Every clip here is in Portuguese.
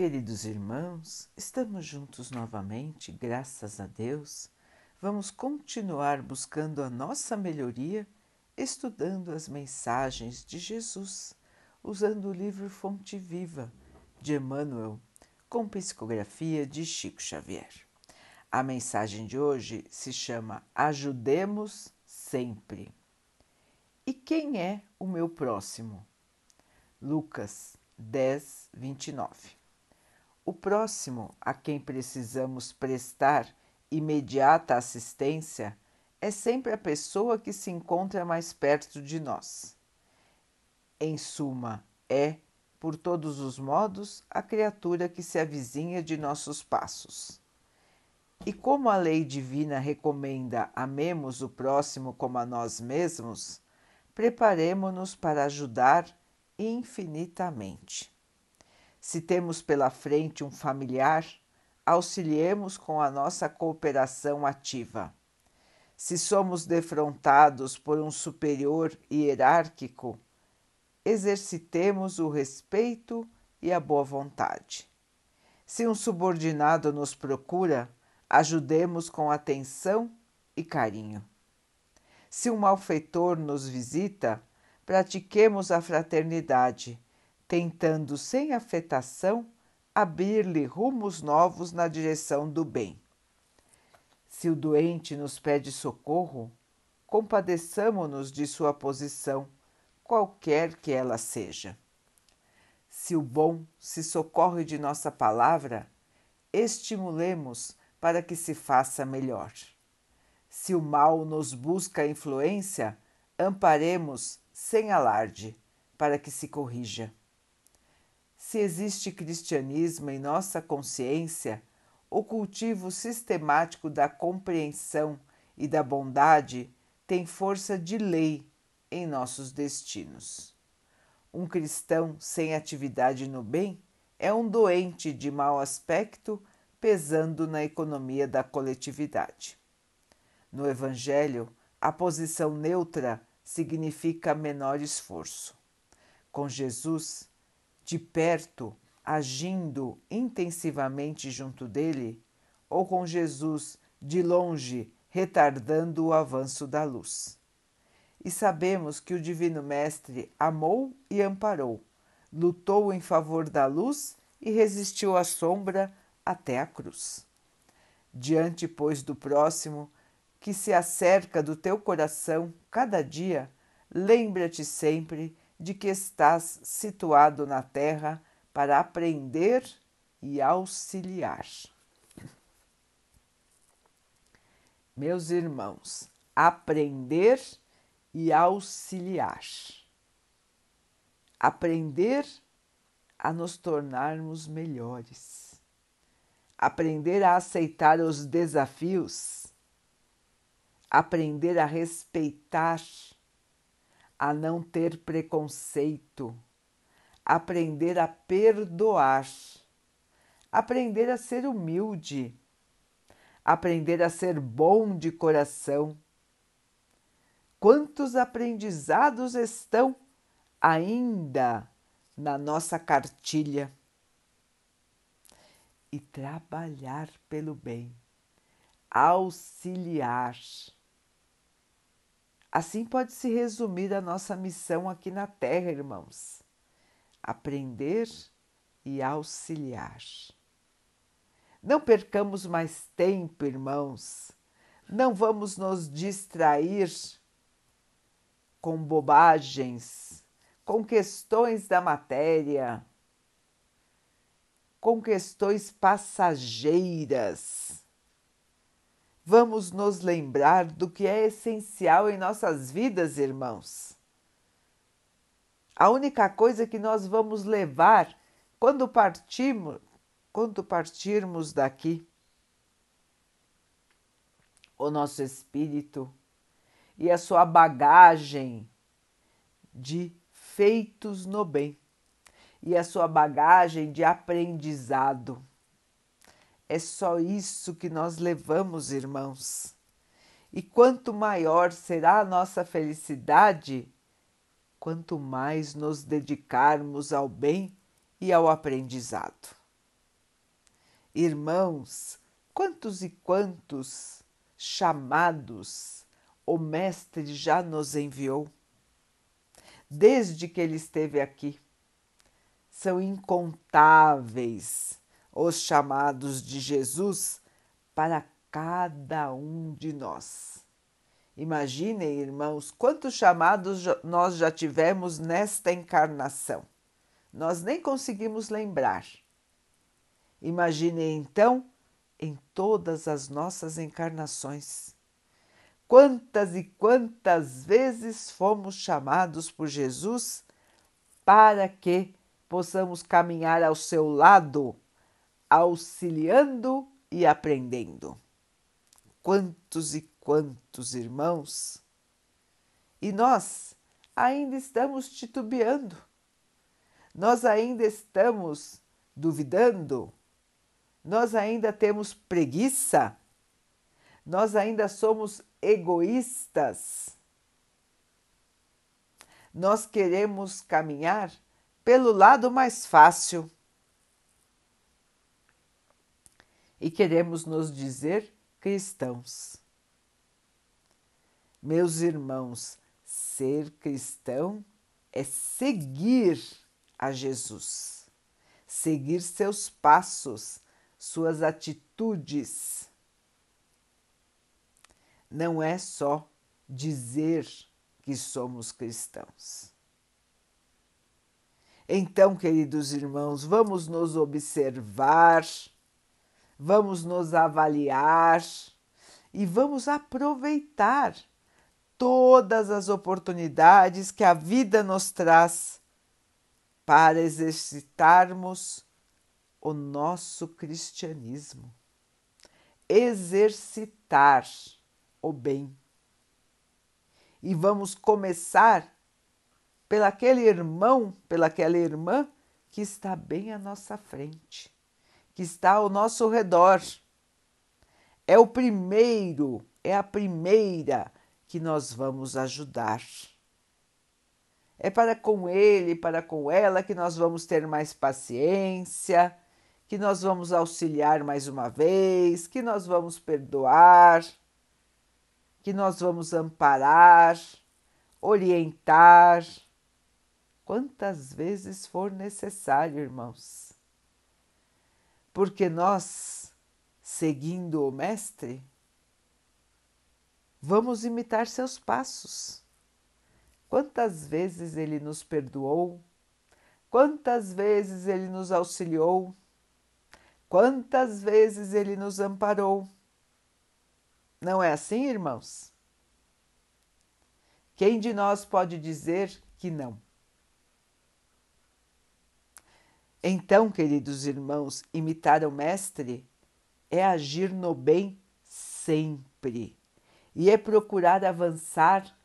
Queridos irmãos, estamos juntos novamente, graças a Deus. Vamos continuar buscando a nossa melhoria, estudando as mensagens de Jesus, usando o livro Fonte Viva de Emmanuel, com psicografia de Chico Xavier. A mensagem de hoje se chama Ajudemos Sempre. E quem é o meu próximo? Lucas 10, 29. O próximo a quem precisamos prestar imediata assistência é sempre a pessoa que se encontra mais perto de nós. Em suma, é, por todos os modos, a criatura que se avizinha de nossos passos. E como a lei divina recomenda amemos o próximo como a nós mesmos, preparemo-nos para ajudar infinitamente. Se temos pela frente um familiar, auxiliemos com a nossa cooperação ativa. Se somos defrontados por um superior hierárquico, exercitemos o respeito e a boa vontade. Se um subordinado nos procura, ajudemos com atenção e carinho. Se um malfeitor nos visita, pratiquemos a fraternidade tentando sem afetação abrir-lhe rumos novos na direção do bem. Se o doente nos pede socorro, compadeçamo-nos de sua posição, qualquer que ela seja. Se o bom se socorre de nossa palavra, estimulemos para que se faça melhor. Se o mal nos busca influência, amparemos sem alarde para que se corrija. Se existe cristianismo em nossa consciência, o cultivo sistemático da compreensão e da bondade tem força de lei em nossos destinos. Um cristão sem atividade no bem é um doente de mau aspecto pesando na economia da coletividade. No Evangelho, a posição neutra significa menor esforço. Com Jesus, de perto, agindo intensivamente junto dele, ou com Jesus de longe, retardando o avanço da luz. E sabemos que o Divino Mestre amou e amparou, lutou em favor da luz e resistiu à sombra até a cruz. Diante, pois, do próximo que se acerca do teu coração cada dia, lembra-te sempre de que estás situado na terra para aprender e auxiliar. Meus irmãos, aprender e auxiliar. Aprender a nos tornarmos melhores. Aprender a aceitar os desafios. Aprender a respeitar a não ter preconceito, aprender a perdoar, aprender a ser humilde, aprender a ser bom de coração. Quantos aprendizados estão ainda na nossa cartilha? E trabalhar pelo bem, auxiliar Assim pode se resumir a nossa missão aqui na Terra, irmãos: aprender e auxiliar. Não percamos mais tempo, irmãos. Não vamos nos distrair com bobagens, com questões da matéria, com questões passageiras vamos nos lembrar do que é essencial em nossas vidas, irmãos. A única coisa que nós vamos levar quando partirmos, quando partirmos daqui, o nosso espírito e a sua bagagem de feitos no bem e a sua bagagem de aprendizado. É só isso que nós levamos, irmãos. E quanto maior será a nossa felicidade, quanto mais nos dedicarmos ao bem e ao aprendizado. Irmãos, quantos e quantos chamados o Mestre já nos enviou? Desde que ele esteve aqui, são incontáveis os chamados de Jesus para cada um de nós. Imaginem, irmãos, quantos chamados nós já tivemos nesta encarnação. Nós nem conseguimos lembrar. Imaginem então em todas as nossas encarnações. Quantas e quantas vezes fomos chamados por Jesus para que possamos caminhar ao seu lado, auxiliando e aprendendo. Quantos e quantos irmãos! E nós ainda estamos titubeando, nós ainda estamos duvidando, nós ainda temos preguiça, nós ainda somos egoístas. Nós queremos caminhar pelo lado mais fácil e queremos nos dizer cristãos. Meus irmãos, ser cristão é seguir a Jesus, seguir seus passos, suas atitudes. Não é só dizer que somos cristãos. Então, queridos irmãos, vamos nos observar, vamos nos avaliar e vamos aproveitar todas as oportunidades que a vida nos traz para exercitarmos o nosso cristianismo, exercitar o bem. E vamos começar pelaquele irmão, pelaquela irmã que está bem à nossa frente, que está ao nosso redor. É o primeiro, é a primeira que nós vamos ajudar. É para com ele, para com ela que nós vamos ter mais paciência, que nós vamos auxiliar mais uma vez, que nós vamos perdoar, que nós vamos amparar, orientar, quantas vezes for necessário, irmãos. Porque nós, seguindo o Mestre, vamos imitar seus passos. Quantas vezes ele nos perdoou, quantas vezes ele nos auxiliou, Quantas vezes ele nos amparou? Não é assim, irmãos? Quem de nós pode dizer que não? Então, queridos irmãos, imitar o Mestre é agir no bem sempre e é procurar avançar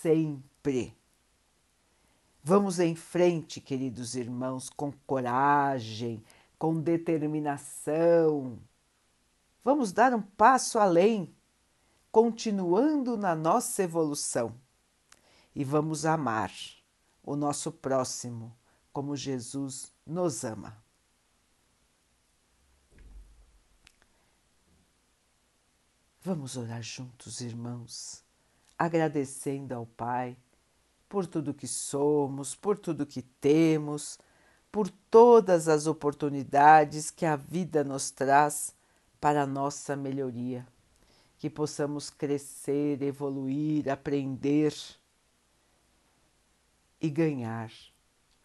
sempre. Vamos em frente, queridos irmãos, com coragem, com determinação. Vamos dar um passo além, continuando na nossa evolução. E vamos amar o nosso próximo como Jesus nos ama. Vamos orar juntos, irmãos, agradecendo ao Pai por tudo que somos, por tudo que temos por todas as oportunidades que a vida nos traz para a nossa melhoria, que possamos crescer, evoluir, aprender e ganhar